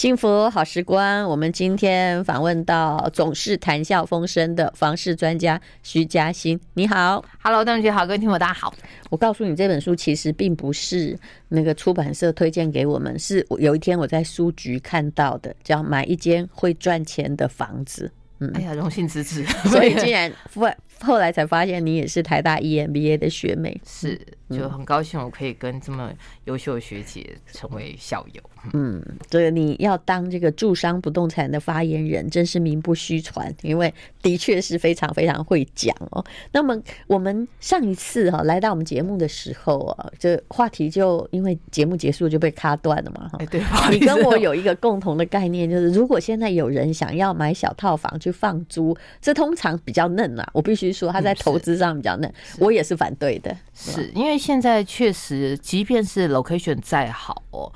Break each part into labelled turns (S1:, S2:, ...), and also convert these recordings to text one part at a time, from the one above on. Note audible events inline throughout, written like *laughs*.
S1: 幸福好时光，我们今天访问到总是谈笑风生的房事专家徐嘉欣。你好
S2: ，Hello，邓姐好，各位听众大家好。
S1: 我告诉你，这本书其实并不是那个出版社推荐给我们，是有一天我在书局看到的，叫买一间会赚钱的房子。
S2: 嗯，哎呀，荣幸之至，
S1: 所以竟然后后来才发现你也是台大 EMBA 的学妹，*laughs*
S2: 是就很高兴我可以跟这么优秀的学姐成为校友。
S1: 嗯，这个你要当这个住商不动产的发言人，真是名不虚传，因为的确是非常非常会讲哦。那么我们上一次哈来到我们节目的时候啊，这话题就因为节目结束就被卡断了嘛哈。
S2: 对，*laughs*
S1: 你跟我有一个共同的概念，就是如果现在有人想要买小套房去放租，这通常比较嫩啊。我必须说他在投资上比较嫩，我也是反对的，
S2: 是因为现在确实，即便是 location 再好哦，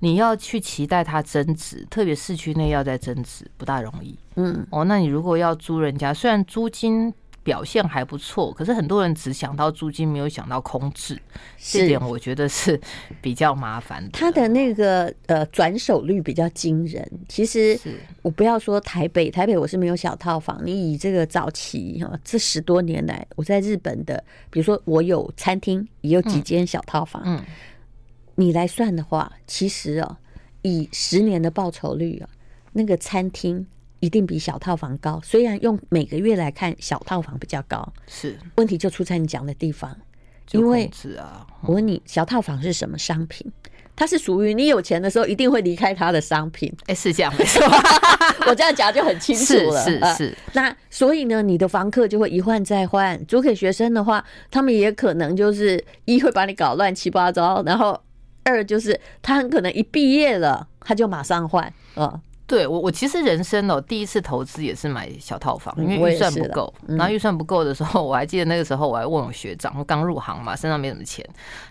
S2: 你要。去期待它增值，特别市区内要再增值不大容易。嗯，哦，那你如果要租人家，虽然租金表现还不错，可是很多人只想到租金，没有想到空置，这点我觉得是比较麻烦的。
S1: 它的那个呃转手率比较惊人。其实我不要说台北，台北我是没有小套房。你以这个早期哈，这十多年来我在日本的，比如说我有餐厅，也有几间小套房。嗯。嗯你来算的话，其实哦，以十年的报酬率啊，那个餐厅一定比小套房高。虽然用每个月来看，小套房比较高，
S2: 是
S1: 问题就出在你讲的地方。因
S2: 为
S1: 我问你，小套房是什么商品？它是属于你有钱的时候一定会离开它的商品。
S2: 哎，是这样 *laughs* 没错，
S1: 我这样讲就很清楚了。
S2: 是是是。
S1: 那所以呢，你的房客就会一换再换。租给学生的话，他们也可能就是一会把你搞乱七八糟，然后。二就是他很可能一毕业了，他就马上换。嗯，
S2: 对我我其实人生哦第一次投资也是买小套房，因为预算不够。然后预算不够的时候，我还记得那个时候我还问我学长，我刚入行嘛，身上没什么钱，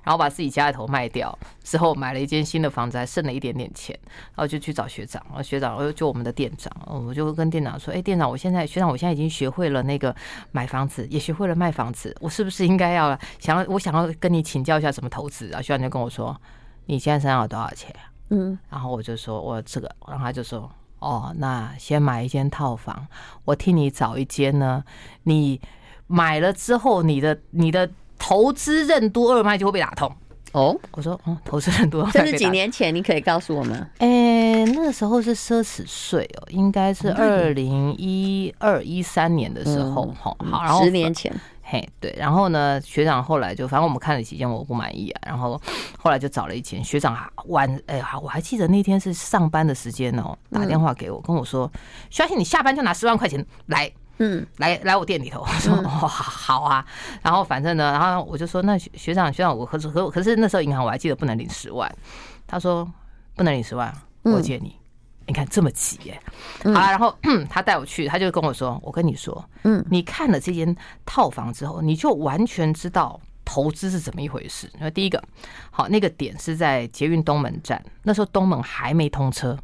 S2: 然后把自己家里头卖掉之后，买了一间新的房子，还剩了一点点钱，然后就去找学长。然后学长，我就我们的店长，我就跟店长说：“哎，店长，我现在学长，我现在已经学会了那个买房子，也学会了卖房子，我是不是应该要想要我想要跟你请教一下怎么投资啊？”学长就跟我说。你现在身上有多少钱？嗯，然后我就说，我这个，然后他就说，哦，那先买一间套房，我替你找一间呢。你买了之后，你的你的投资任督二脉就会被打通。哦，我说，嗯，投资任督二脉。
S1: 这是几年前，你可以告诉我们？
S2: 哎，那个时候是奢侈税哦，应该是二零一二一三年的时候，哈，好，然后
S1: 十年前。
S2: 嘿，对，然后呢，学长后来就，反正我们看了几间，我不满意啊，然后后来就找了一间。学长晚，哎，呀，我还记得那天是上班的时间哦，打电话给我，跟我说，相信你下班就拿十万块钱来，嗯，来来我店里头。*laughs* 我说，哦，好啊。然后反正呢，然后我就说，那学学长，学长，我可是可可是那时候银行我还记得不能领十万，他说不能领十万，我借你。你看这么急耶，好了，然后 *clears throat* 他带我去，他就跟我说：“我跟你说，嗯，你看了这间套房之后，你就完全知道投资是怎么一回事。那第一个，好，那个点是在捷运东门站，那时候东门还没通车。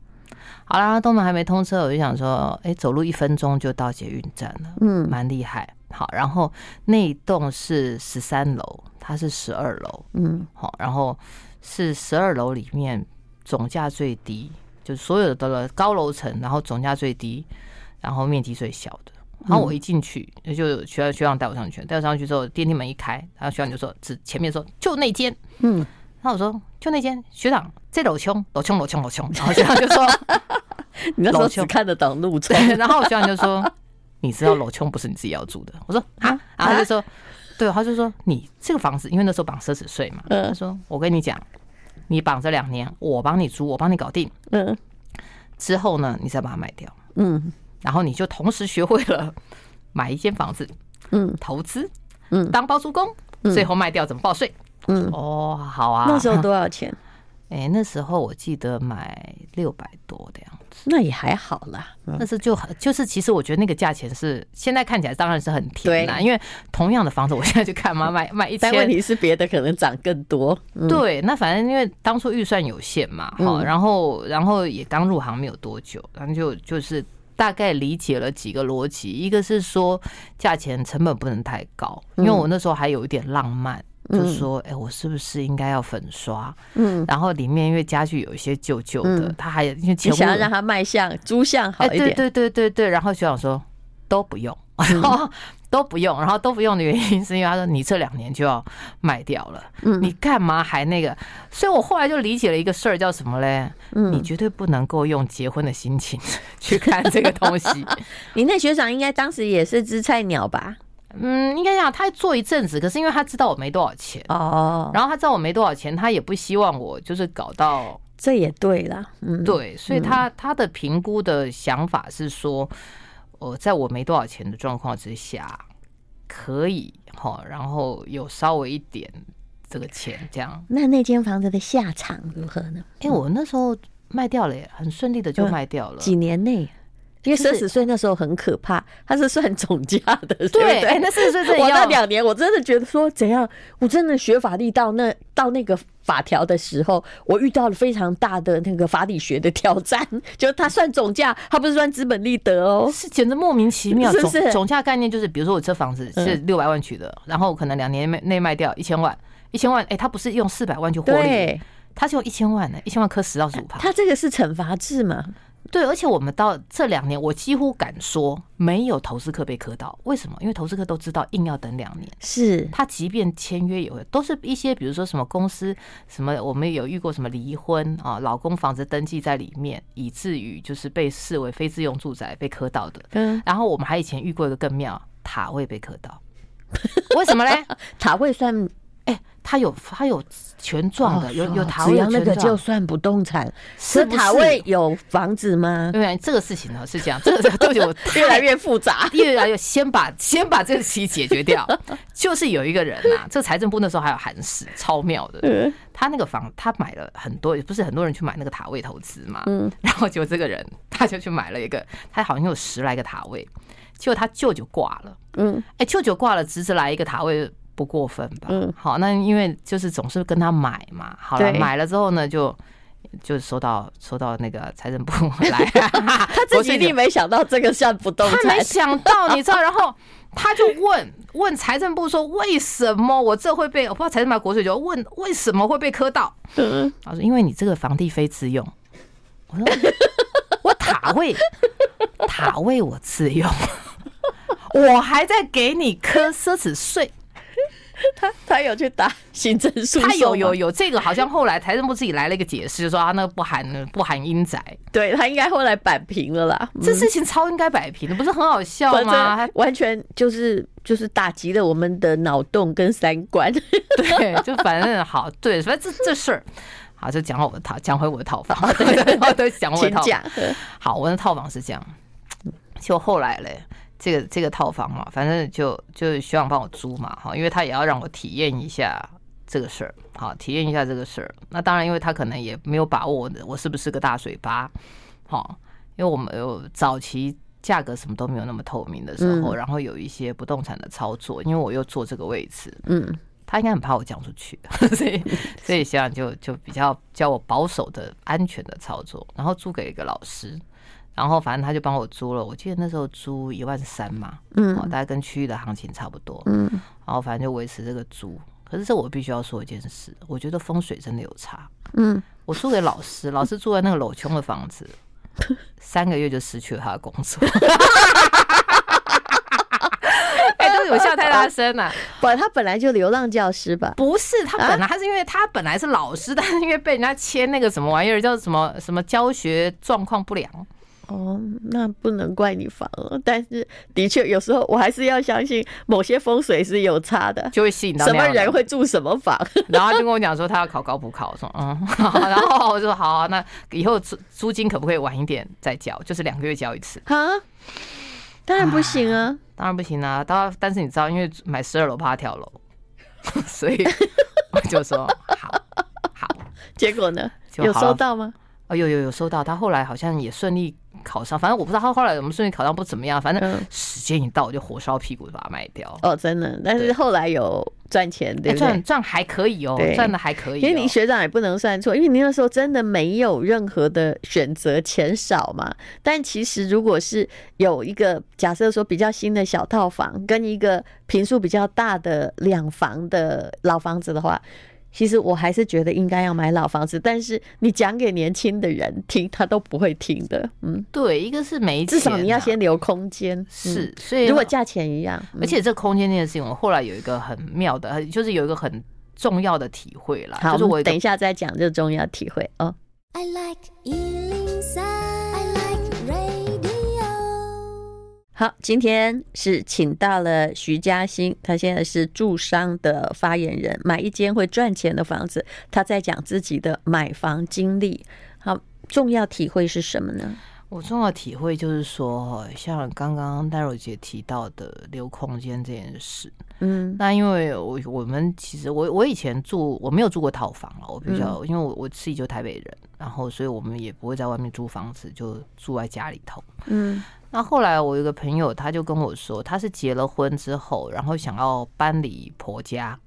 S2: 好啦，东门还没通车，我就想说，哎，走路一分钟就到捷运站了，嗯，蛮厉害。好，然后那一栋是十三楼，它是十二楼，嗯，好，然后是十二楼里面总价最低。”就是所有的高楼层，然后总价最低，然后面积最小的。然后我一进去，就学校学长带我上去，带我上去之后，电梯门一开，然后学长就说：“指前面说就那间。”嗯，然后我说：“就那间。”学长这楼穷，楼穷，楼穷，楼穷。然后学长就说：*laughs* “
S1: 你那时候只看得懂路冲。”
S2: 然后学长就说：“你知道楼穷不是你自己要住的。”我说：“啊。”然后他就说：“对。”他就说：“你这个房子，因为那时候绑奢侈税嘛。”他说：“我跟你讲。”你绑这两年，我帮你租，我帮你搞定。嗯，之后呢，你再把它卖掉。嗯，然后你就同时学会了 *laughs* 买一间房子，嗯，投资，嗯，当包租公，最后卖掉怎么报税？嗯，哦，好啊。
S1: 那时候多少钱？*laughs*
S2: 哎，那时候我记得买六百多的样子，
S1: 那也还好啦。
S2: 但是就就是，其实我觉得那个价钱是现在看起来当然是很甜啦，因为同样的房子，我现在去看嘛，买买一千，
S1: 但问题是别的可能涨更多。
S2: 对，那反正因为当初预算有限嘛，哈，然后然后也刚入行没有多久，然后就就是大概理解了几个逻辑，一个是说价钱成本不能太高，因为我那时候还有一点浪漫。就说：“哎、欸，我是不是应该要粉刷？”
S1: 嗯，
S2: 然后里面因为家具有一些旧旧的，嗯、他还因为
S1: 想要让它卖相、租相好一点，
S2: 对对对对对。然后学长说都不用。*laughs* 嗯都不用，然后都不用的原因是因为他说你这两年就要卖掉了，嗯，你干嘛还那个？所以我后来就理解了一个事儿，叫什么嘞？嗯，你绝对不能够用结婚的心情 *laughs* 去看这个东西。*laughs*
S1: 你那学长应该当时也是只菜鸟吧？
S2: 嗯，应该讲他做一阵子，可是因为他知道我没多少钱哦，然后他知道我没多少钱，他也不希望我就是搞到
S1: 这也对啦，嗯，
S2: 对，所以他他的评估的想法是说。我在我没多少钱的状况之下，可以哈，然后有稍微一点这个钱，这样。
S1: 那那间房子的下场如何呢？
S2: 哎，我那时候卖掉了耶，很顺利的就卖掉了，
S1: 几年内。因为三十岁那时候很可怕，他是算 *laughs* 总价的，对，对，
S2: 哎，那四十岁
S1: 我那两年，我真的觉得说怎样，我真的学法律到那到那个法条的时候，我遇到了非常大的那个法理学的挑战，就是他算总价，他不是算资本利得哦，
S2: 是简直莫名其妙。是不是？总价概念就是，比如说我这房子是六百万取的，然后可能两年内内卖掉一千万，一千万，哎，他不是用四百万去获利，他是用一千万呢，一千万扣十到十五趴，
S1: 他这个是惩罚制嘛？
S2: 对，而且我们到这两年，我几乎敢说没有投资客被磕到。为什么？因为投资客都知道，硬要等两年。
S1: 是
S2: 他即便签约有，都是一些比如说什么公司什么，我们有遇过什么离婚啊，老公房子登记在里面，以至于就是被视为非自用住宅被磕到的。嗯，然后我们还以前遇过一个更妙，塔位被磕到，为什么嘞？*laughs*
S1: 塔位算。
S2: 哎，他有他有权状的，有有塔位
S1: 那个就算不动产。是塔位有房子吗？
S2: 对，这个事情呢是这样，这个东西我
S1: 越来越复杂，
S2: 越来越先把先把这个题解决掉。*laughs* 就是有一个人啊，这财政部那时候还有韩氏，超妙的。他那个房他买了很多，不是很多人去买那个塔位投资嘛？嗯，然后就这个人他就去买了一个，他好像有十来个塔位，结果他舅舅挂了。嗯，哎，舅舅挂了，侄子来一个塔位。不过分吧？嗯，好，那因为就是总是跟他买嘛，好了，买了之后呢，就就收到收到那个财政部来，*laughs*
S1: 他自己一定没想到这个算不动产，
S2: 他没想到，你知道，然后 *laughs* 他就问问财政部说，为什么我这会被我不知道财政部国税局问为什么会被磕到？嗯，他说因为你这个房地非自用，我说 *laughs* 我塔位塔位我自用，我还在给你磕奢侈税。*laughs*
S1: 他他有去打行政诉讼，
S2: 他有有有这个，好像后来财政部自己来了一个解释，说他那个不含不含阴宅，
S1: 对他应该后来摆平了啦。
S2: 这事情超应该摆平的，不是很好笑吗？
S1: 完全就是就是打击了我们的脑洞跟三观。*laughs*
S2: 对，就反正好，对，反正这这事儿好，就讲好我的套，讲回我的套房，对 *laughs* 对对，讲我的套房。好，我的套房是这样，就后来嘞。这个这个套房嘛，反正就就希望帮我租嘛，哈，因为他也要让我体验一下这个事儿，好，体验一下这个事儿。那当然，因为他可能也没有把握我是不是个大嘴巴，好，因为我们有早期价格什么都没有那么透明的时候，然后有一些不动产的操作，因为我又坐这个位置，嗯，他应该很怕我讲出去，*laughs* 所以 *laughs* 所以希望就就比较叫我保守的安全的操作，然后租给一个老师。然后反正他就帮我租了，我记得那时候租一万三嘛，嗯，大概跟区域的行情差不多，嗯，然后反正就维持这个租。可是这我必须要说一件事，我觉得风水真的有差，嗯，我租给老师，老师住在那个镂空的房子，*laughs* 三个月就失去了他的工作。*laughs* 哎，都有笑太大声了，
S1: 不，他本来就流浪教师吧？
S2: 不是，他本来他是因为他本来是老师，但是因为被人家签那个什么玩意儿叫什么什么教学状况不良。
S1: 哦，那不能怪你房了，但是的确有时候我还是要相信某些风水是有差的，
S2: 就会吸引到
S1: 什么人会住什么房。
S2: 然后他就跟我讲说他要考高补考，我说嗯，然后我就说好，那以后租租金可不可以晚一点？再交，就是两个月交一次？
S1: 啊，当然不行啊，啊，
S2: 当然不行啊，当但是你知道，因为买十二楼怕跳楼，*laughs* 所以我就说好，好，*laughs*
S1: 结果呢，有收到吗？
S2: 哦，有有有收到，他后来好像也顺利。考上，反正我不知道他后来怎么顺利考上不怎么样，反正时间一到我就火烧屁股把它卖掉。
S1: 哦，真的，但是后来有赚钱，对不对？
S2: 赚赚还可以哦，赚的还可以。
S1: 因为你学长也不能算错，因为你那时候真的没有任何的选择，钱少嘛。但其实如果是有一个假设说比较新的小套房，跟一个坪数比较大的两房的老房子的话。其实我还是觉得应该要买老房子，但是你讲给年轻的人听，他都不会听的。嗯，
S2: 对，一个是没钱，
S1: 至少你要先留空间。
S2: 是，所以
S1: 如果价钱一样，
S2: 而且这空间这件事情，我后来有一个很妙的，就是有一个很重要的体会啦。
S1: 好，
S2: 就是我
S1: 等一下再讲这重要体会哦。I like 好，今天是请到了徐嘉欣，他现在是住商的发言人，买一间会赚钱的房子，他在讲自己的买房经历。好，重要体会是什么呢？
S2: 我重要体会就是说，像刚刚戴柔姐提到的留空间这件事，嗯，那因为我我们其实我我以前住我没有住过套房了，我比较、嗯、因为我我自己就台北人，然后所以我们也不会在外面租房子，就住在家里头，嗯。那后来我有一个朋友，他就跟我说，他是结了婚之后，然后想要搬离婆家，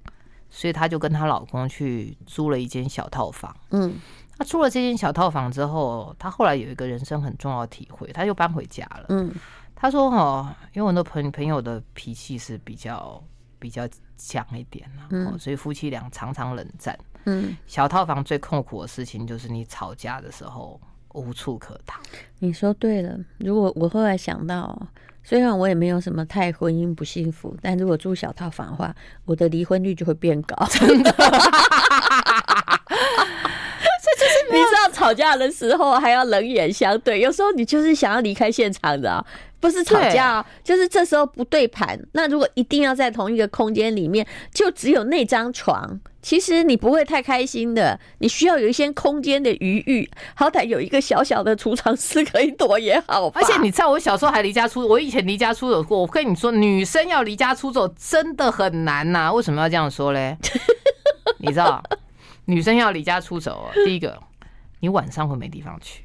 S2: 所以他就跟她老公去租了一间小套房。嗯，他租了这间小套房之后，他后来有一个人生很重要的体会，他就搬回家了。嗯，他说：“哦，因为我的朋朋友的脾气是比较比较强一点，嗯，所以夫妻俩常常冷战。嗯，小套房最痛苦的事情就是你吵架的时候。”无处可逃。
S1: 你说对了。如果我后来想到，虽然我也没有什么太婚姻不幸福，但如果住小套房的话，我的离婚率就会变高。*laughs* 真的，你知道，吵架的时候还要冷眼相对，有时候你就是想要离开现场的。不是吵架，就是这时候不对盘。那如果一定要在同一个空间里面，就只有那张床，其实你不会太开心的。你需要有一些空间的余裕，好歹有一个小小的储藏室可以躲也好。
S2: 而且你知道，我小时候还离家出，我以前离家出走过。我跟你说，女生要离家出走真的很难呐。为什么要这样说嘞？*laughs* 你知道，女生要离家出走，第一个，你晚上会没地方去。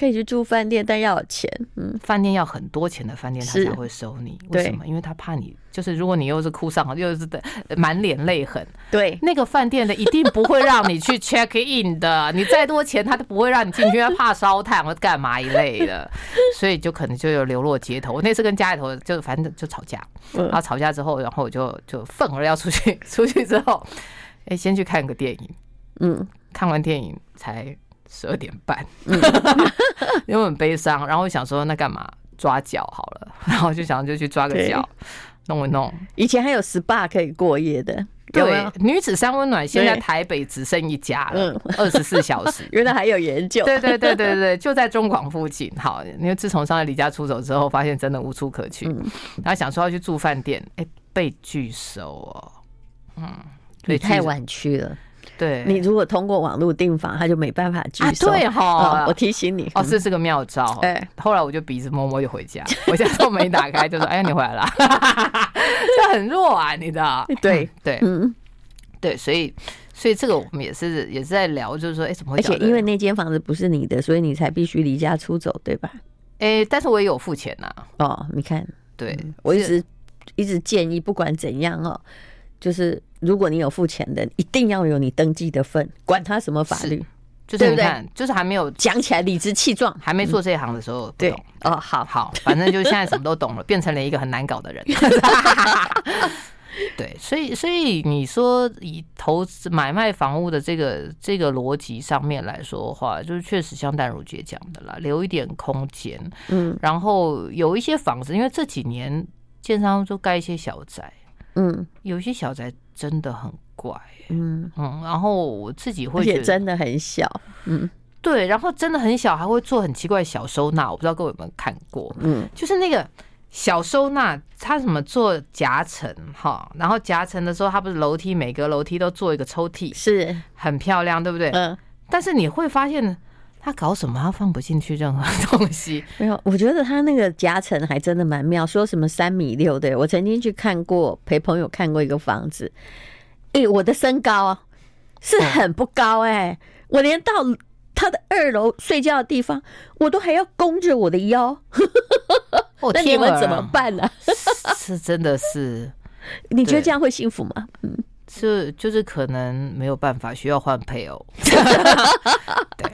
S1: 可以去住饭店，但要有钱。嗯，
S2: 饭店要很多钱的饭店，他才会收你。为什么？因为他怕你，就是如果你又是哭丧，又是的满脸泪痕，
S1: 对，
S2: 那个饭店的一定不会让你去 check in 的。*laughs* 你再多钱，他都不会让你进去，他怕烧炭或干嘛一类的，*laughs* 所以就可能就有流落街头。我那次跟家里头就反正就吵架，然后吵架之后，然后我就就愤而要出去，出去之后，哎，先去看个电影，嗯，看完电影才。十二点半，*laughs* 因为很悲伤，然后我想说那干嘛抓脚好了，*laughs* 然后就想就去抓个脚，弄一弄。
S1: 以前还有 SPA 可以过夜的？
S2: 对，女子三温暖现在台北只剩一家了，二十四小时。*laughs*
S1: 原来还有研究，
S2: 对对对对对，就在中广附近。好，因为自从上次离家出走之后，发现真的无处可去，然后想说要去住饭店，哎，被拒收哦。
S1: 嗯，你太晚去了。
S2: 对，
S1: 你如果通过网络订房，他就没办法拒收。
S2: 对哈，
S1: 我提醒你，
S2: 哦，是这个妙招。对，后来我就鼻子摸摸就回家，*laughs* 我家之后门一打开就说：“哎，你回来了。*laughs* ”就很弱啊，你知道？对对，嗯，对，所以所以这个我们也是也是在聊，就是说，哎，怎么会？
S1: 而且因为那间房子不是你的，所以你才必须离家出走，对吧？
S2: 哎，但是我也有付钱呐。
S1: 哦，你看，
S2: 对
S1: 我一直一直建议，不管怎样哦。就是如果你有付钱的，一定要有你登记的份，管他什么法律，
S2: 就是你看，就是还没有
S1: 讲起来理直气壮，
S2: 还没做这一行的时候，对
S1: 哦，好。
S2: 好，反正就现在什么都懂了，变成了一个很难搞的人。*laughs* 对，所以所以你说以投资买卖房屋的这个这个逻辑上面来说的话，就是确实像淡如姐讲的啦，留一点空间，嗯，然后有一些房子，因为这几年建商就盖一些小宅。嗯，有些小宅真的很怪，嗯。嗯，然后我自己会觉得
S1: 真的很小，嗯，
S2: 对，然后真的很小，还会做很奇怪的小收纳，我不知道各位有没有看过，嗯，就是那个小收纳，它怎么做夹层哈，然后夹层的时候，它不是楼梯，每个楼梯都做一个抽屉，
S1: 是。
S2: 很漂亮，对不对？嗯，但是你会发现。他搞什么？他放不进去任何东西。*laughs*
S1: 没有，我觉得他那个夹层还真的蛮妙。说什么三米六的，我曾经去看过，陪朋友看过一个房子。哎、欸，我的身高啊是很不高哎、欸，我连到他的二楼睡觉的地方，我都还要弓着我的腰。*laughs* 那你们怎么办呢、啊？
S2: 是真的是。
S1: 你觉得这样会幸福吗？嗯，
S2: 是就是可能没有办法，需要换配偶。*laughs* 对。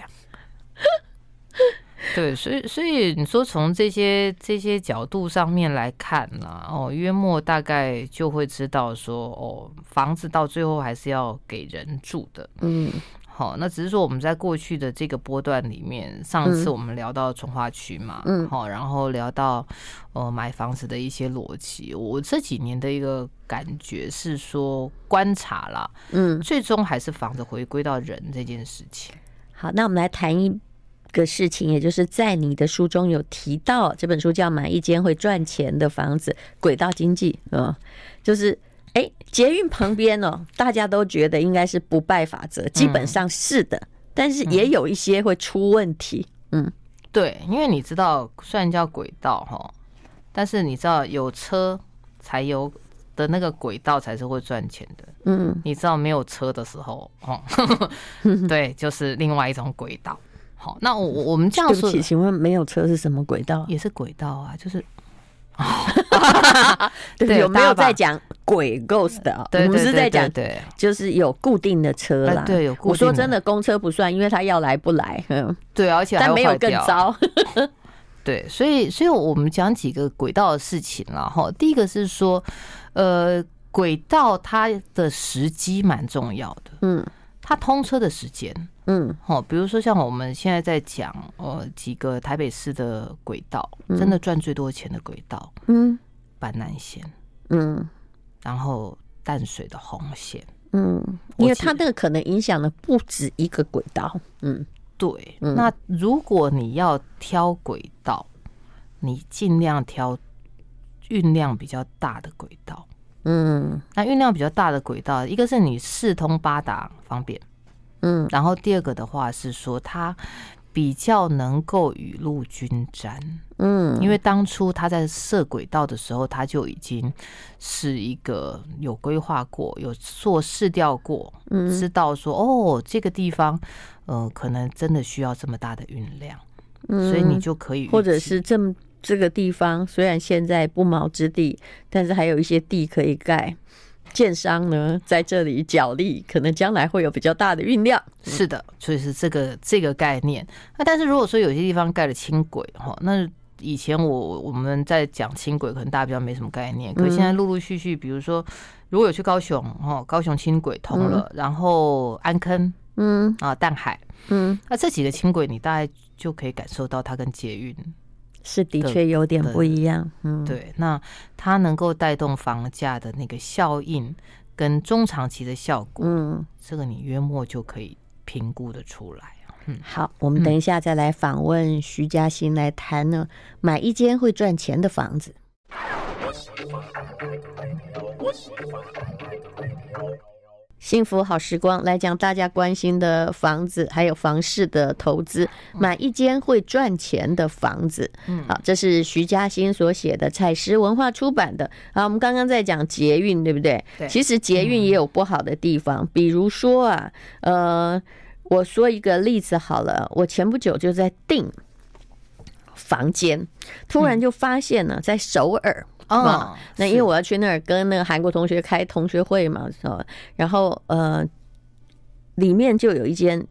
S2: 对，所以所以你说从这些这些角度上面来看呢，哦，约莫大概就会知道说，哦，房子到最后还是要给人住的，嗯，好，那只是说我们在过去的这个波段里面，上次我们聊到从化区嘛，嗯，好，然后聊到呃买房子的一些逻辑，我这几年的一个感觉是说观察啦，嗯，最终还是房子回归到人这件事情。
S1: 好，那我们来谈一。个事情，也就是在你的书中有提到，这本书叫《买一间会赚钱的房子》，轨道经济，嗯，就是哎，捷运旁边哦，大家都觉得应该是不败法则，基本上是的，但是也有一些会出问题，嗯，
S2: 对，因为你知道，虽然叫轨道哈，但是你知道有车才有的那个轨道才是会赚钱的，嗯，你知道没有车的时候，哦，*laughs* 对，就是另外一种轨道。好，那我我们这样说，
S1: 对不起，请问没有车是什么轨道？
S2: 也是轨道啊，就是，*laughs*
S1: 对，有没有在讲鬼 ghost 的？我们是在讲，对，就是有固定的车啦。
S2: 对，有。
S1: 我说真的，公车不算，因为他要来不来。嗯，
S2: 对，而且
S1: 但没有更糟。*laughs*
S2: 对，所以，所以我们讲几个轨道的事情了哈。第一个是说，呃，轨道它的时机蛮重要的。嗯，它通车的时间。嗯，好，比如说像我们现在在讲，呃，几个台北市的轨道，真的赚最多钱的轨道，嗯，板南线，嗯，然后淡水的红线，嗯，
S1: 因为它那个可能影响了不止一个轨道，嗯，
S2: 对，那如果你要挑轨道，你尽量挑运量比较大的轨道，嗯，那运量比较大的轨道，一个是你四通八达方便。嗯，然后第二个的话是说，他比较能够雨露均沾。嗯，因为当初他在设轨道的时候，他就已经是一个有规划过、有做市调过，嗯，知道说哦，这个地方，呃，可能真的需要这么大的运量，嗯，所以你就可以，
S1: 或者是这么这个地方虽然现在不毛之地，但是还有一些地可以盖。建商呢，在这里角力，可能将来会有比较大的运量。
S2: 是的，所以是这个这个概念。那但是如果说有些地方盖了轻轨哈，那以前我我们在讲轻轨，可能大家比较没什么概念。可是现在陆陆续续，比如说如果有去高雄哈，高雄轻轨通了，然后安坑，嗯啊淡海，嗯，那这几个轻轨，你大概就可以感受到它跟捷运。
S1: 是的确有点不一样，嗯，
S2: 对，那它能够带动房价的那个效应跟中长期的效果，嗯，这个你约莫就可以评估的出来。嗯，
S1: 好，我们等一下再来访问徐嘉欣来谈呢，买一间会赚钱的房子。幸福好时光来讲，大家关心的房子，还有房市的投资，买一间会赚钱的房子。嗯，好，这是徐嘉欣所写的，采石文化出版的。好，我们刚刚在讲捷运，对不对？对。其实捷运也有不好的地方，比如说啊，呃，我说一个例子好了，我前不久就在订房间，突然就发现呢，在首尔。哦，那因为我要去那儿跟那个韩国同学开同学会嘛，是吧？然后呃，里面就有一间，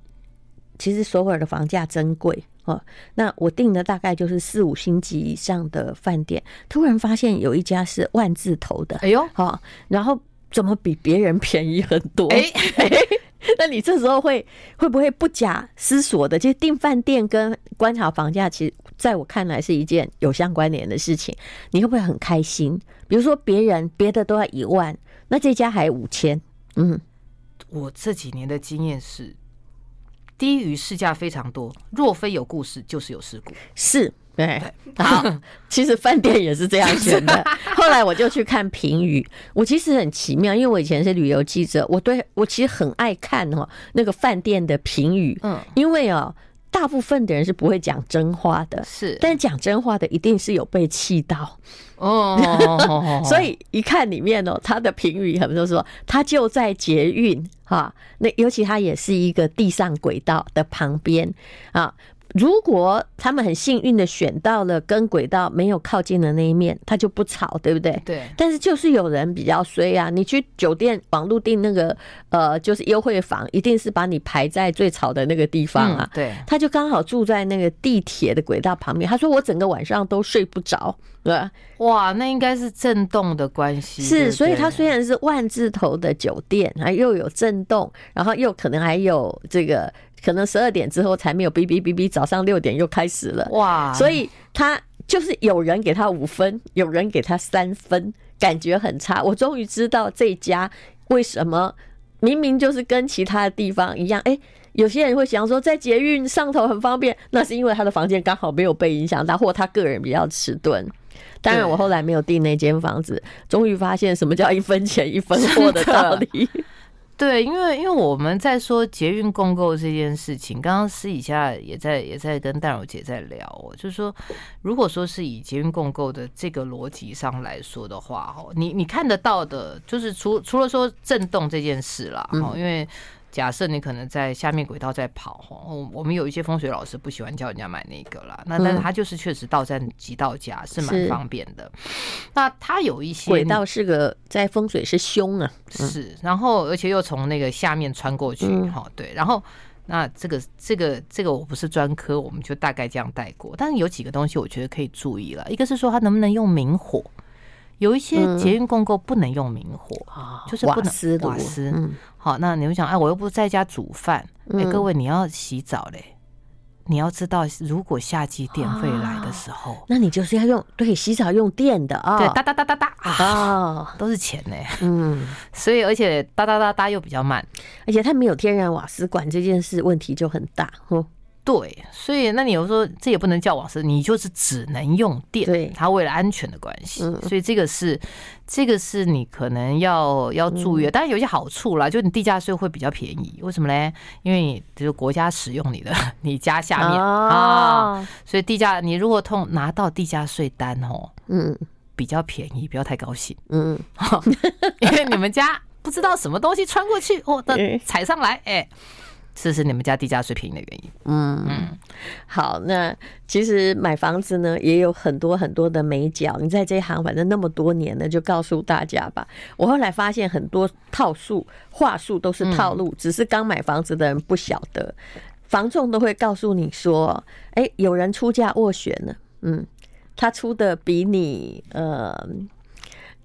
S1: 其实首尔的房价真贵哦。那我订的大概就是四五星级以上的饭店，突然发现有一家是万字头的，哎呦，好，然后怎么比别人便宜很多？哎，*laughs* 那你这时候会会不会不假思索的就订饭店跟观察房价？其实。在我看来是一件有相关联的事情，你会不会很开心？比如说别人别的都要一万，那这家还五千。嗯，
S2: 我这几年的经验是，低于市价非常多。若非有故事，就是有事故。
S1: 是，对。*laughs* 好，*laughs* 其实饭店也是这样选的。*laughs* 后来我就去看评语，我其实很奇妙，因为我以前是旅游记者，我对我其实很爱看哦那个饭店的评语。嗯，因为哦。大部分的人是不会讲真话的，是，但是讲真话的一定是有被气到哦，所以一看里面哦，他的评语很多说他就在捷运哈，那尤其他也是一个地上轨道的旁边啊，如果他们很幸运的选到了跟轨道没有靠近的那一面，他就不吵，对不对？
S2: 对。但
S1: 是就是有人比较衰啊，你去酒店网络订那个呃，就是优惠房，一定是把你排在最吵的那个地方啊。
S2: 对。
S1: 他就刚好住在那个地铁的轨道旁边，他说我整个晚上都睡不着。对。
S2: 哇，那应该是震动的关系。
S1: 是，所以它虽然是万字头的酒店，还又有震动，然后又可能还有这个。可能十二点之后才没有哔哔哔哔，早上六点又开始了哇！所以他就是有人给他五分，有人给他三分，感觉很差。我终于知道这家为什么明明就是跟其他的地方一样，哎，有些人会想说在捷运上头很方便，那是因为他的房间刚好没有被影响到，或他个人比较迟钝。当然，我后来没有订那间房子，终于发现什么叫一分钱一分货的道理。
S2: 对，因为因为我们在说捷运共购这件事情，刚刚私底下也在也在跟淡柔姐在聊哦，就是说，如果说是以捷运共购的这个逻辑上来说的话，哦，你你看得到的，就是除除了说震动这件事啦，哦，因为。假设你可能在下面轨道在跑，我我们有一些风水老师不喜欢叫人家买那个啦，那但是他就是确实到站即到家是蛮方便的。那他有一些
S1: 轨道是个在风水是凶啊，
S2: 是，然后而且又从那个下面穿过去，哈，对，然后那这个这个这个我不是专科，我们就大概这样带过。但是有几个东西我觉得可以注意了，一个是说它能不能用明火。有一些捷运共购不能用明火，嗯、就是不能瓦斯。瓦斯，嗯、好，那你们想，哎，我又不在家煮饭，哎、嗯，各位你要洗澡嘞，你要知道，如果夏季电费来的时候，
S1: 那你就是要用对洗澡用电的啊，
S2: 对，哒哒哒哒哒啊，都是钱呢，嗯，*laughs* 所以而且哒哒哒哒又比较慢，
S1: 而且它没有天然瓦斯管这件事问题就很大，
S2: 对，所以那你有说这也不能叫瓦斯，你就是只能用电。对，它为了安全的关系，嗯、所以这个是这个是你可能要要注意的。当然有些好处啦，就你地价税会比较便宜。为什么呢？因为你就是国家使用你的 *laughs* 你家下面啊、哦，所以地价你如果通拿到地价税单哦，嗯，比较便宜，不要太高兴，嗯，*laughs* 因为你们家不知道什么东西穿过去，哦，*laughs* 踩上来，哎。这是你们家地价税便宜的原因。嗯嗯，
S1: 好，那其实买房子呢也有很多很多的美角。你在这一行反正那么多年了，就告诉大家吧。我后来发现很多套数话术都是套路，只是刚买房子的人不晓得。房仲都会告诉你说：“哎，有人出价斡旋了，嗯，他出的比你呃，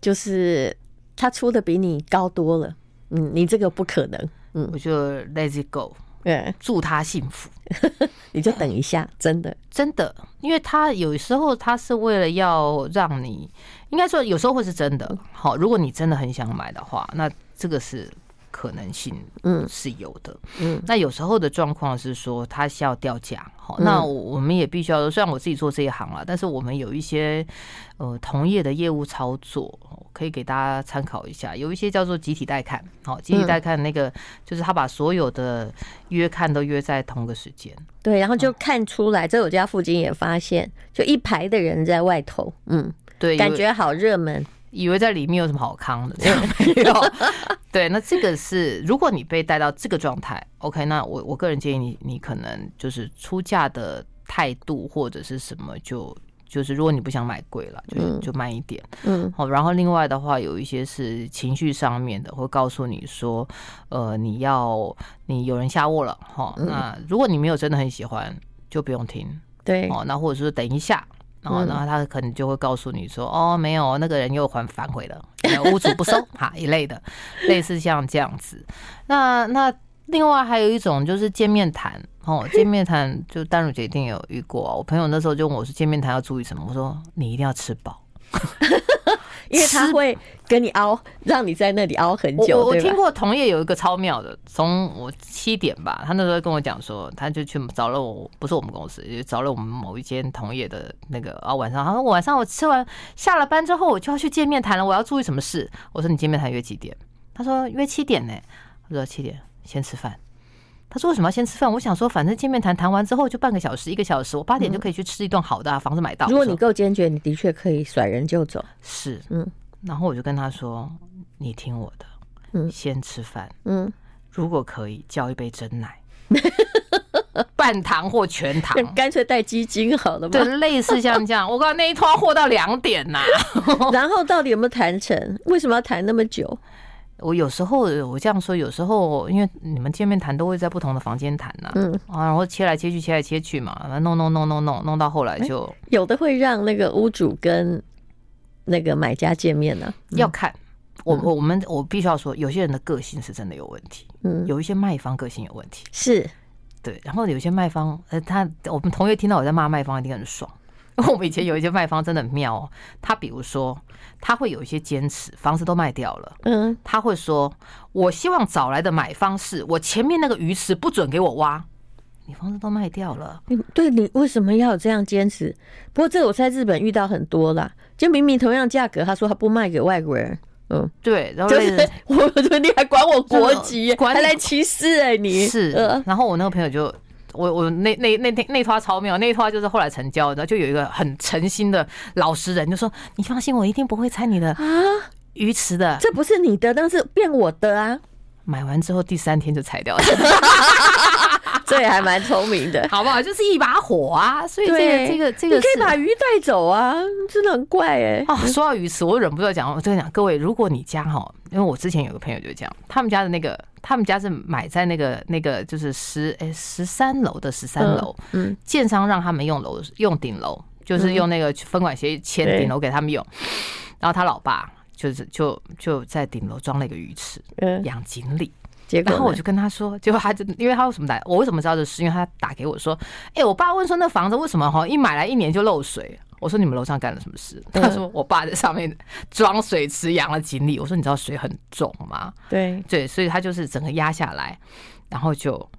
S1: 就是他出的比你高多了，嗯，你这个不可能。”嗯，
S2: 我就 let it go，对，祝他幸福。*laughs*
S1: 你就等一下，真的，
S2: 真的，因为他有时候他是为了要让你，应该说有时候会是真的。好，如果你真的很想买的话，那这个是。可能性嗯。是有的。嗯，那有时候的状况是说它需要掉价好，那我们也必须要说，虽然我自己做这一行了，但是我们有一些呃同业的业务操作可以给大家参考一下，有一些叫做集体带看，好，集体带看那个就是他把所有的约看都约在同个时间，
S1: 对，然后就看出来，在我家附近也发现，就一排的人在外头，嗯，对，感觉好热门。
S2: 以为在里面有什么好康的，*laughs* 没有。对，那这个是如果你被带到这个状态，OK，那我我个人建议你，你可能就是出价的态度或者是什么，就就是如果你不想买贵了，就就慢一点。嗯，好。然后另外的话，有一些是情绪上面的，会告诉你说，呃，你要你有人下卧了，哈。那如果你没有真的很喜欢，就不用听。对，哦，那或者是等一下。然后，然后他可能就会告诉你说：“哦，没有，那个人又还反悔了，*laughs* 屋主不收，*laughs* 哈一类的，类似像这样子。那那另外还有一种就是见面谈，哦，见面谈就淡如姐一定有遇过。我朋友那时候就问我说：见面谈要注意什么？我说你一定要吃饱。” *laughs*
S1: 因为他会跟你熬，让你在那里熬很久。
S2: 我我听过同业有一个超妙的，从我七点吧，他那时候跟我讲说，他就去找了我，不是我们公司，就找了我们某一间同业的那个啊晚上，他说晚上我吃完下了班之后，我就要去见面谈了，我要注意什么事？我说你见面谈约几点？他说约七点呢。我说七点先吃饭。他说为什么要先吃饭？我想说反正见面谈谈完之后就半个小时一个小时，我八点就可以去吃一顿好的，啊，房子买到。
S1: 如果你够坚决，你的确可以甩人就走。
S2: 是，嗯。然后我就跟他说：“你听我的，嗯，先吃饭，嗯，如果可以叫一杯真奶。*laughs* ”半糖或全糖，*laughs*
S1: 干脆带鸡精好了嘛。
S2: 对，类似像这样。我刚刚那一拖货到两点呐，*laughs*
S1: 然后到底有没有谈成？为什么要谈那么久？
S2: 我有时候我这样说，有时候因为你们见面谈都会在不同的房间谈呐，嗯。啊，然后切来切去，切来切去嘛，弄弄弄弄弄弄到后来就
S1: 有的会让那个屋主跟那个买家见面呢，
S2: 要看。我我我们我必须要说，有些人的个性是真的有问题，嗯，有一些卖方个性有问题，
S1: 是。
S2: 对，然后有些卖方，呃，他我们同学听到我在骂卖方，一定很爽。因 *laughs* 为我们以前有一些卖方真的很妙哦，他比如说他会有一些坚持，房子都卖掉了，嗯，他会说，我希望找来的买方是我前面那个鱼池不准给我挖，你房子都卖掉了，
S1: 你对你为什么要有这样坚持？不过这我在日本遇到很多啦，就明明同样价格，他说他不卖给外国人。嗯，对，然后就是我说你还管我国籍，还来歧视哎，你
S2: 是。然后我那个朋友就，我我那那那那那套超妙，那套就是后来成交，然后就有一个很诚心的老实人就说，你放心，我一定不会拆你的啊鱼池的，
S1: 这不是你的，但是变我的啊。
S2: 买完之后第三天就拆掉了。*laughs* *laughs*
S1: 这也还蛮聪明的，
S2: 好不好？就是一把火啊！所以这个这个这个，
S1: 你可以把鱼带走啊，真的很怪哎。
S2: 哦，说到鱼池，我忍不住要讲，我跟你讲，各位，如果你家哈，因为我之前有个朋友就这样，他们家的那个，他们家是买在那个那个就是十哎十三楼的十三楼，嗯，建商让他们用楼用顶楼，就是用那个分管协议签顶楼给他们用，然后他老爸就是就就在顶楼装了一个鱼池，养锦鲤。然后我就跟他说，结果他就因为他为什么打，我为什么知道这事？因为他打给我说，哎，我爸问说那房子为什么哈一买来一年就漏水？我说你们楼上干了什么事？他说我爸在上面装水池养了锦鲤。我说你知道水很重吗？
S1: 对
S2: 对，所以他就是整个压下来，然后就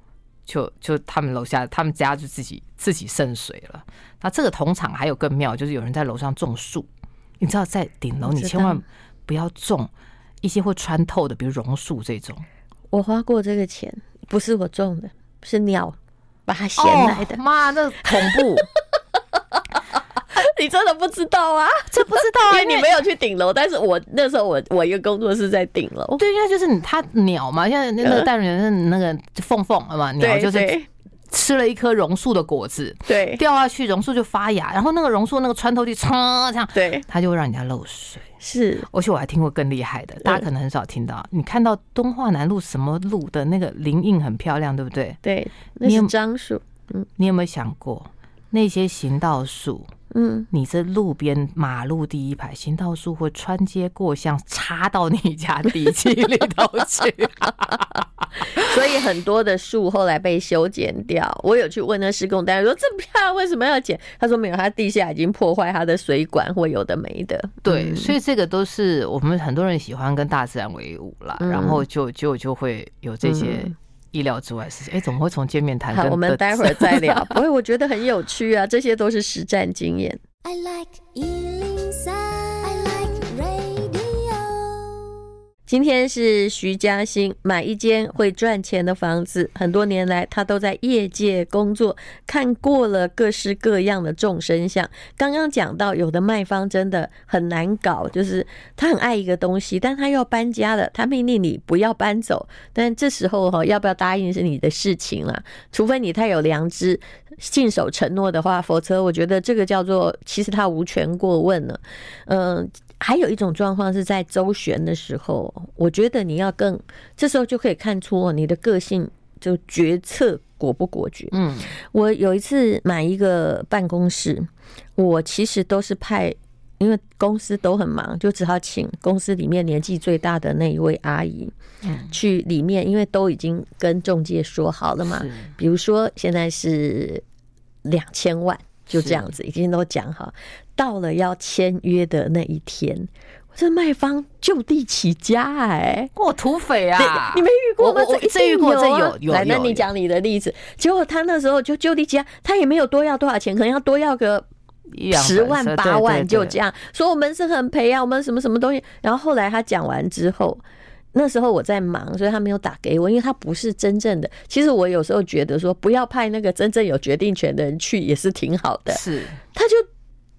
S2: 就就他们楼下他们家就自己自己渗水了。那这个同场还有更妙，就是有人在楼上种树，你知道在顶楼你千万不要种一些会穿透的，比如榕树这种。
S1: 我花过这个钱，不是我种的，是鸟把它衔来的。
S2: 妈、哦，那恐怖！*laughs*
S1: 你真的不知道啊？
S2: 这不知道啊，*laughs*
S1: 因为你没有去顶楼。但是我那时候我我一个工作室在顶楼。
S2: 对，因为就是你，它鸟嘛，现在那个大人是那个凤凤嘛，鸟就是吃了一棵榕树的果子，对，掉下去榕树就发芽，然后那个榕树那个穿透力唰这样，对，它就会让人家漏水。
S1: 是，
S2: 而且我还听过更厉害的，大家可能很少听到。你看到东华南路什么路的那个林荫很漂亮，对不对？
S1: 对，那是樟树。嗯，
S2: 你有没有想过那些行道树？嗯，你这路边马路第一排行道树会穿街过巷，插到你家地基里头去。*laughs*
S1: 所以很多的树后来被修剪掉。我有去问那施工单位说：“这么漂亮，为什么要剪？”他说：“没有，他地下已经破坏他的水管或有的没的。”
S2: 对，所以这个都是我们很多人喜欢跟大自然为伍了，然后就就就会有这些意料之外的事情。哎，怎么会从见面谈？
S1: 好，我们待会儿再聊。*laughs* 不会，我觉得很有趣啊，这些都是实战经验。I like 今天是徐嘉欣买一间会赚钱的房子。很多年来，他都在业界工作，看过了各式各样的众生相。刚刚讲到，有的卖方真的很难搞，就是他很爱一个东西，但他要搬家了，他命令你不要搬走。但这时候哈，要不要答应是你的事情了，除非你太有良知，信守承诺的话，否则我觉得这个叫做其实他无权过问了。嗯。还有一种状况是在周旋的时候，我觉得你要更，这时候就可以看出你的个性，就决策果不果决。嗯，我有一次买一个办公室，我其实都是派，因为公司都很忙，就只好请公司里面年纪最大的那一位阿姨，去里面，因为都已经跟中介说好了嘛。比如说现在是两千万，就这样子，已经都讲好。到了要签约的那一天，这卖方就地起价哎，我，
S2: 土匪啊！
S1: 你没遇过吗？
S2: 这一定有啊！有有。
S1: 来，那你讲你的例子。结果他那时候就就地起家，他也没有多要多少钱，可能要多要个十万八万，就这样说我们是很赔啊，我们什么什么东西。然后后来他讲完之后，那时候我在忙，所以他没有打给我，因为他不是真正的。其实我有时候觉得说，不要派那个真正有决定权的人去也是挺好的。
S2: 是，
S1: 他就。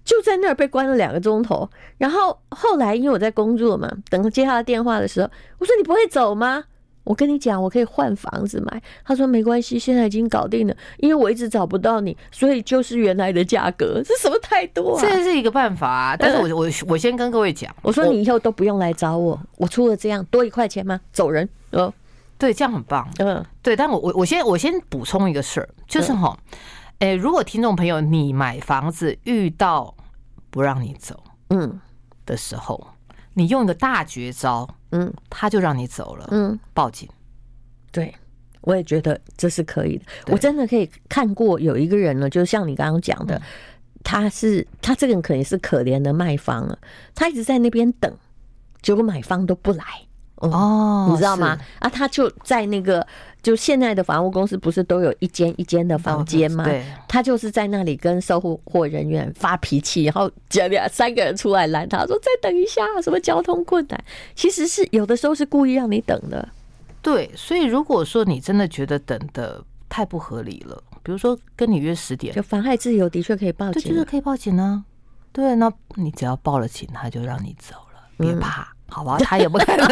S1: 就在那儿被关了两个钟头，然后后来因为我在工作嘛，等接他的电话的时候，我说，你不会走吗？我跟你讲，我可以换房子买。他说没关系，现在已经搞定了，因为我一直找不到你，所以就是原来的价格。这什么态度啊？
S2: 这是一个办法啊。但是我我我先跟各位讲，
S1: 我说你以后都不用来找我，我出了这样多一块钱吗？走人。哦，
S2: 对，这样很棒。嗯，对。但我我我先我先补充一个事儿，就是哈，诶，如果听众朋友你买房子遇到不让你走，嗯的时候，你用一个大绝招。嗯，他就让你走了。嗯，报警。
S1: 对，我也觉得这是可以的。我真的可以看过有一个人呢，就像你刚刚讲的，他是他这个人可能是可怜的卖方了，他一直在那边等，结果买方都不来。哦，你知道吗？啊，他就在那个。就现在的房屋公司不是都有一间一间的房间吗？对，他就是在那里跟售后货人员发脾气，然后两两三个人出来拦他说：“再等一下，什么交通困难？”其实是有的时候是故意让你等的。
S2: 对，所以如果说你真的觉得等的太不合理了，比如说跟你约十点，
S1: 就妨害自由，的确可以报警，
S2: 对，就是可以报警呢。对，那你只要报了警，他就让你走了，别怕，嗯、好吧？他也不可能。*laughs*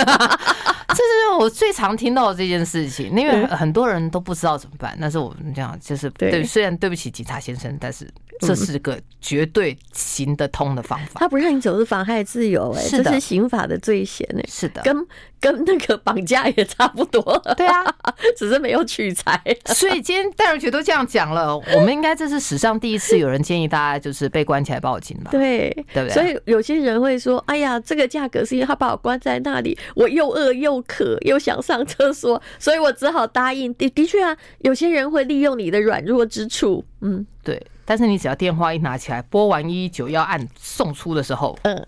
S2: 这是我最常听到的这件事情，因为很多人都不知道怎么办。但是我们这样就是对，虽然对不起警察先生，但是这是个绝对行得通的方法。
S1: 他不让你走是妨害自由，哎，这是刑法的罪嫌，哎，
S2: 是的，
S1: 跟跟那个绑架也差不多。
S2: 对啊，*laughs*
S1: 只是没有取材。
S2: 所以今天戴尔觉都这样讲了，我们应该这是史上第一次有人建议大家就是被关起来报警吧？
S1: 对，对不对？所以有些人会说：“哎呀，这个价格是因为他把我关在那里，我又饿又。”渴又想上厕所，所以我只好答应。的的确啊，有些人会利用你的软弱之处。嗯，
S2: 对。但是你只要电话一拿起来，拨完一一九要按送出的时候，嗯。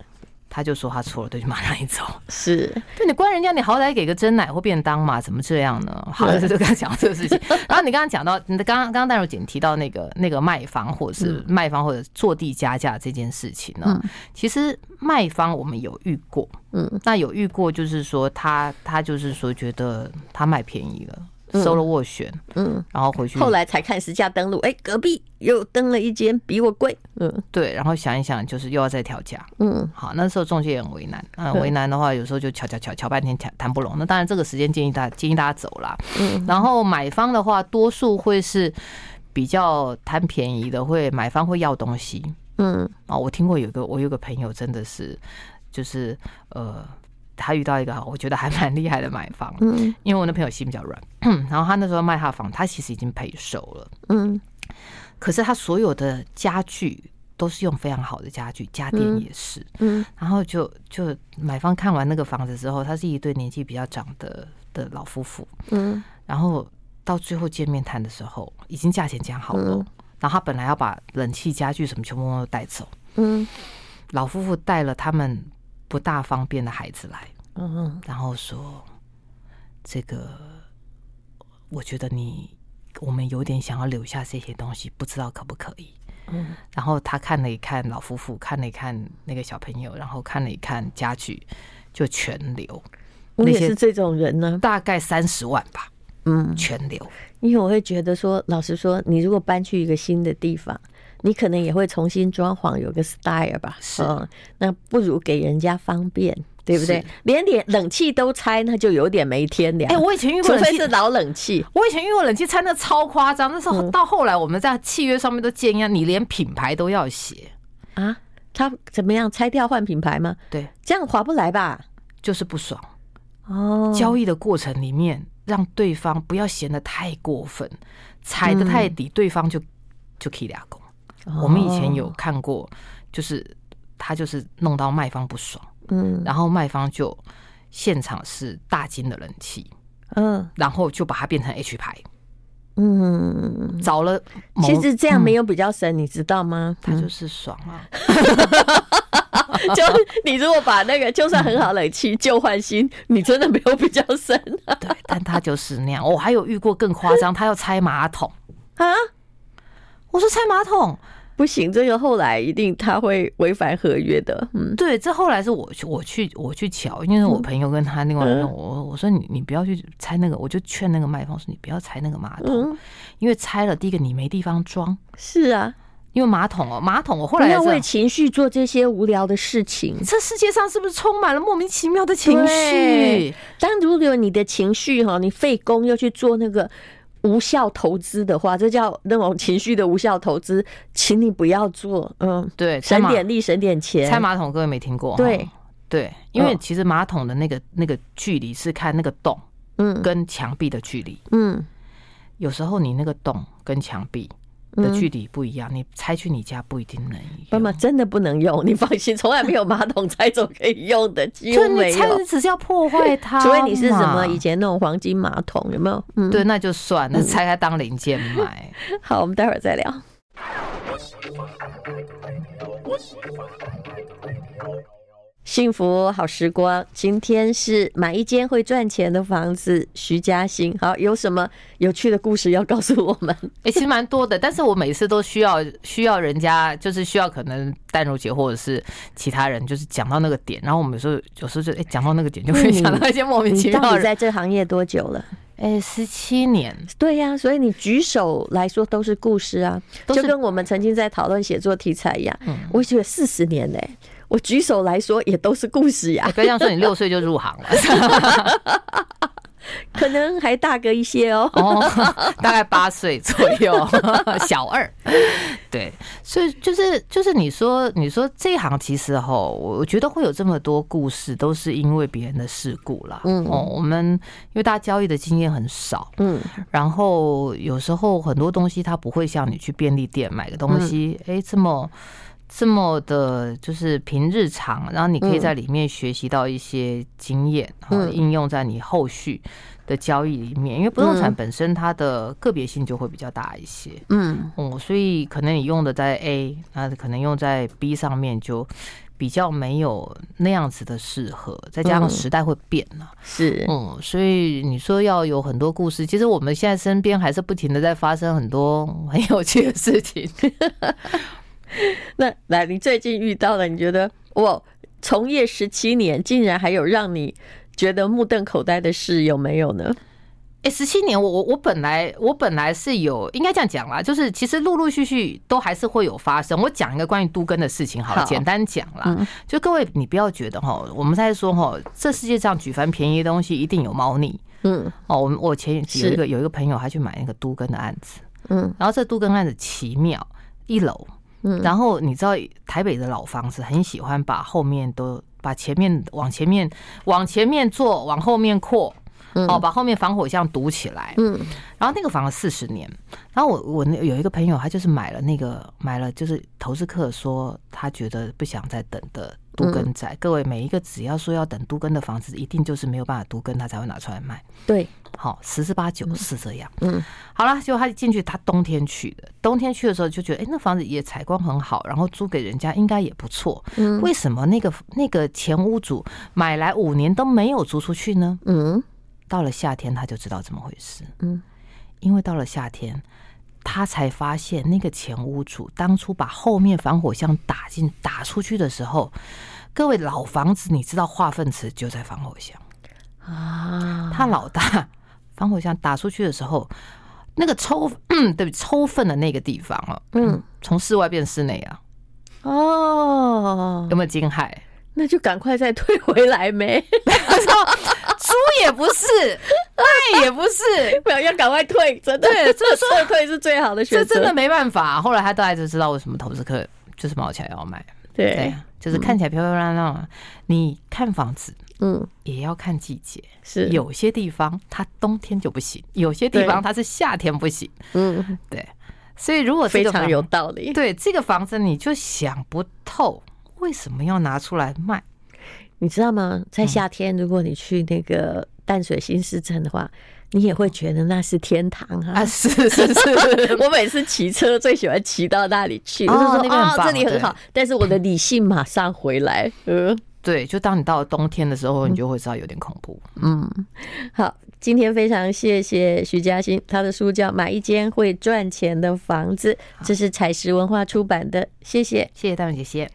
S2: 他就说他错了，对，就马上一走。
S1: 是，
S2: 对，你关人家，你好歹给个真奶或便当嘛，怎么这样呢？好，就跟他讲这个事情。*laughs* 然后你刚刚讲到，你的刚刚刚刚戴荣姐提到那个那个卖方或者是卖方或者坐地加价这件事情呢，其实卖方我们有遇过，嗯，那有遇过就是说他他就是说觉得他卖便宜了。收了斡旋，嗯，然后回去，
S1: 后来才看实价登录，哎，隔壁又登了一间比我贵，嗯，
S2: 对，然后想一想，就是又要再调价，嗯，好，那时候中介也很为难，嗯，为难的话，有时候就乔乔乔乔半天谈谈不拢，那当然这个时间建议大家建议大家走啦，嗯，然后买方的话，多数会是比较贪便宜的，会买方会要东西，嗯，啊，我听过有个我有个朋友真的是，就是呃。他遇到一个我觉得还蛮厉害的买房，嗯，因为我那朋友心比较软，*clears throat* 然后他那时候卖他的房，他其实已经赔售了，嗯，可是他所有的家具都是用非常好的家具，家电也是，嗯，然后就就买方看完那个房子之后，他是一对年纪比较长的的老夫妇，嗯，然后到最后见面谈的时候，已经价钱讲好了，然后他本来要把冷气家具什么全部都带走，嗯，老夫妇带了他们。不大方便的孩子来，嗯，然后说这个，我觉得你我们有点想要留下这些东西，不知道可不可以？嗯，然后他看了一看老夫妇，看了一看那个小朋友，然后看了一看家具，就全留。
S1: 我也是这种人呢，
S2: 大概三十万吧，嗯，全留。
S1: 因为我会觉得说，老实说，你如果搬去一个新的地方。你可能也会重新装潢，有个 style 吧？是，那不如给人家方便，对不对？连点冷气都拆，那就有点没天良。哎，我以前遇过，除非是老冷气。
S2: 我以前遇过冷气拆，那超夸张。那时候到后来，我们在契约上面都建议你连品牌都要写
S1: 啊。他怎么样？拆掉换品牌吗？
S2: 对，
S1: 这样划不来吧？
S2: 就是不爽哦。交易的过程里面，让对方不要嫌得太过分，踩得太底，对方就就可以俩工。我们以前有看过，就是他就是弄到卖方不爽，嗯，然后卖方就现场是大金的冷气，嗯，然后就把它变成 H 牌，嗯，找了，
S1: 其实这样没有比较深，你知道吗？
S2: 他就是爽啊，*laughs*
S1: 就你如果把那个就算很好冷气旧换新，你真的没有比较深，
S2: 对，但他就是那样。我还有遇过更夸张，他要拆马桶。啊，我说拆马桶。
S1: 不行，这个后来一定他会违反合约的。嗯，
S2: 对，这后来是我去，我去，我去瞧，因为我朋友跟他另外我我说你你不要去拆那个，我就劝那个卖方说你不要拆那个马桶，因为拆了第一个你没地方装，
S1: 是啊，
S2: 因为马桶哦，马桶我后来
S1: 不要为情绪做这些无聊的事情。
S2: 这世界上是不是充满了莫名其妙的情绪？
S1: 当如果你的情绪哈，你费工又去做那个无效投资的话，这叫那种情绪的无效投资，请你不要做。嗯，
S2: 对，
S1: 省点力，省点钱。
S2: 拆马桶各位没听过？
S1: 对
S2: 对，因为其实马桶的那个那个距离是看那个洞，嗯，跟墙壁的距离，嗯，有时候你那个洞跟墙壁。的距离不一样，你拆去你家不一定能用。
S1: 妈妈真的不能用，你放心，从来没有马桶拆走可以用的，几乎没有。
S2: 拆只是要破坏它，
S1: 除非你是什么以前那种黄金马桶，有没有？
S2: 嗯，对，那就算了，拆开当零件买。*laughs*
S1: 好，我们待会儿再聊。幸福好时光，今天是买一间会赚钱的房子。徐嘉欣，好，有什么有趣的故事要告诉我们？
S2: 哎、欸，其实蛮多的，但是我每次都需要需要人家，就是需要可能淡如姐或者是其他人，就是讲到那个点，然后我们有时候有时候就哎讲到那个点，就会想到一些莫名其妙的。*laughs*
S1: 你到底在这行业多久了？
S2: 哎，十七年。
S1: 对呀、啊，所以你举手来说都是故事啊，就跟我们曾经在讨论写作题材一样。嗯，我觉得四十年嘞、欸。我举手来说，也都是故事呀。
S2: 不要这样说，你六岁就入行了，*laughs*
S1: 可能还大个一些哦。*laughs*
S2: 哦，大概八岁左右，*laughs* 小二。对，所以就是就是你说你说这一行其实哈，我觉得会有这么多故事，都是因为别人的事故啦。嗯，哦，我们因为大家交易的经验很少，嗯，然后有时候很多东西它不会像你去便利店买个东西，哎，这么。这么的，就是平日常，然后你可以在里面学习到一些经验，然后应用在你后续的交易里面。因为不动产本身它的个别性就会比较大一些，嗯，哦，所以可能你用的在 A，那可能用在 B 上面就比较没有那样子的适合。再加上时代会变了，
S1: 是，
S2: 嗯，所以你说要有很多故事，其实我们现在身边还是不停的在发生很多很有趣的事情。*laughs* *laughs*
S1: 那来，你最近遇到了，你觉得我从业十七年，竟然还有让你觉得目瞪口呆的事，有没有呢？
S2: 哎，十七年，我我我本来我本来是有，应该这样讲啦，就是其实陆陆续续都还是会有发生。我讲一个关于都根的事情，好了，简单讲啦。就各位，你不要觉得哈，我们在说哈，这世界上举凡便宜的东西，一定有猫腻。嗯，哦，我我前有一个有一个朋友，他去买那个都根的案子，嗯，然后这都根案子奇妙，一楼。然后你知道台北的老房子很喜欢把后面都把前面往前面往前面做，往后面扩，哦，把后面防火巷堵起来。嗯，然后那个房了四十年，然后我我有一个朋友，他就是买了那个买了，就是投资客说他觉得不想再等的。都更仔，各位每一个只要说要等都更的房子，一定就是没有办法都更，他才会拿出来卖。
S1: 对，
S2: 好，十之八九是这样。嗯，好了，结果他进去，他冬天去的，冬天去的时候就觉得，哎，那房子也采光很好，然后租给人家应该也不错。嗯，为什么那个那个前屋主买来五年都没有租出去呢？嗯，到了夏天他就知道怎么回事。嗯，因为到了夏天。他才发现，那个前屋主当初把后面防火箱打进打出去的时候，各位老房子，你知道化粪池就在防火箱啊。他老大防火箱打出去的时候，那个抽嗯，*clears throat* 对抽粪的那个地方啊，嗯，从室外变室内啊。哦，有没有惊骇？
S1: 那就赶快再退回来没？*laughs* *laughs*
S2: 租也不是，卖也不是，*laughs*
S1: 不要要赶快退，真的，
S2: 对，这
S1: 撤 *laughs* 退是最好的选择。
S2: 这真的没办法。后来他大概就知道为什么投资客就是毛起来要买，
S1: 对，对，
S2: 就是看起来漂漂亮亮。你看房子，嗯，也要看季节，是有些地方它冬天就不行，有些地方它是夏天不行，嗯，对。所以如果
S1: 非常有道理，
S2: 对这个房子你就想不透为什么要拿出来卖。
S1: 你知道吗？在夏天，如果你去那个淡水新市镇的话，你也会觉得那是天堂啊！
S2: 啊，是是是，*laughs*
S1: 我每次骑车最喜欢骑到那里去，就是说啊，这里很好。但是我的理性马上回来，嗯，*laughs*
S2: 对，就当你到了冬天的时候，你就会知道有点恐怖。
S1: 嗯，好，今天非常谢谢徐嘉欣，他的书叫《买一间会赚钱的房子》，这是采石文化出版的。谢谢，
S2: 谢谢大文姐姐。